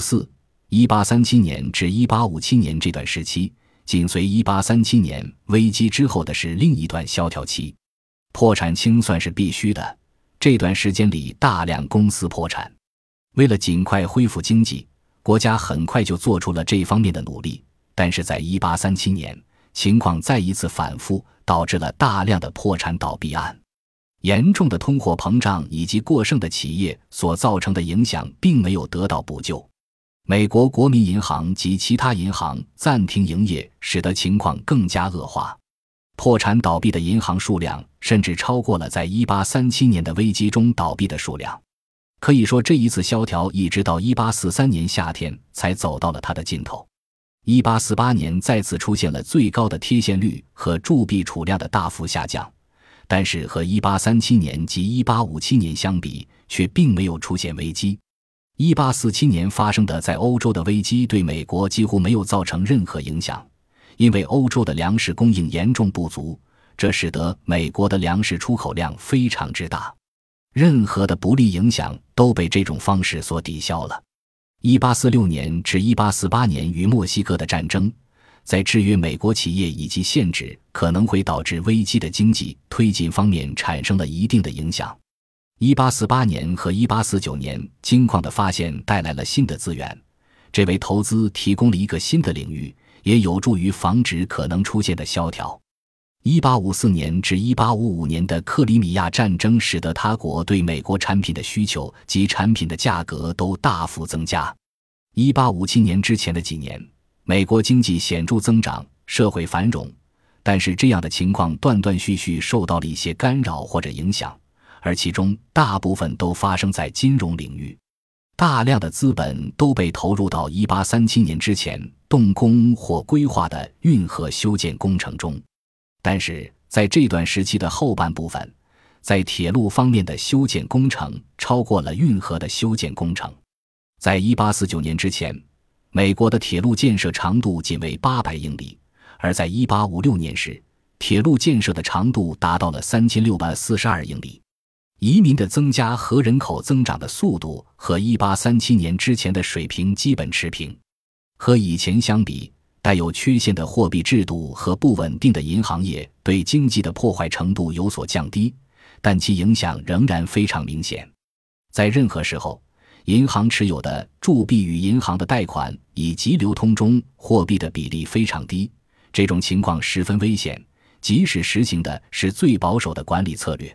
四，一八三七年至一八五七年这段时期，紧随一八三七年危机之后的是另一段萧条期，破产清算是必须的。这段时间里，大量公司破产。为了尽快恢复经济，国家很快就做出了这方面的努力。但是在一八三七年，情况再一次反复，导致了大量的破产倒闭案。严重的通货膨胀以及过剩的企业所造成的影响并没有得到补救。美国国民银行及其他银行暂停营业，使得情况更加恶化。破产倒闭的银行数量甚至超过了在1837年的危机中倒闭的数量。可以说，这一次萧条一直到1843年夏天才走到了它的尽头。1848年再次出现了最高的贴现率和铸币储量的大幅下降。但是和1837年及1857年相比，却并没有出现危机。1847年发生的在欧洲的危机对美国几乎没有造成任何影响，因为欧洲的粮食供应严重不足，这使得美国的粮食出口量非常之大。任何的不利影响都被这种方式所抵消了。1846年至1848年与墨西哥的战争。在制约美国企业以及限制可能会导致危机的经济推进方面产生了一定的影响。一八四八年和一八四九年金矿的发现带来了新的资源，这为投资提供了一个新的领域，也有助于防止可能出现的萧条。一八五四年至一八五五年的克里米亚战争使得他国对美国产品的需求及产品的价格都大幅增加。一八五七年之前的几年。美国经济显著增长，社会繁荣，但是这样的情况断断续续受到了一些干扰或者影响，而其中大部分都发生在金融领域。大量的资本都被投入到1837年之前动工或规划的运河修建工程中，但是在这段时期的后半部分，在铁路方面的修建工程超过了运河的修建工程。在1849年之前。美国的铁路建设长度仅为八百英里，而在一八五六年时，铁路建设的长度达到了三千六百四十二英里。移民的增加和人口增长的速度和一八三七年之前的水平基本持平。和以前相比，带有缺陷的货币制度和不稳定的银行业对经济的破坏程度有所降低，但其影响仍然非常明显。在任何时候。银行持有的铸币与银行的贷款以及流通中货币的比例非常低，这种情况十分危险。即使实行的是最保守的管理策略，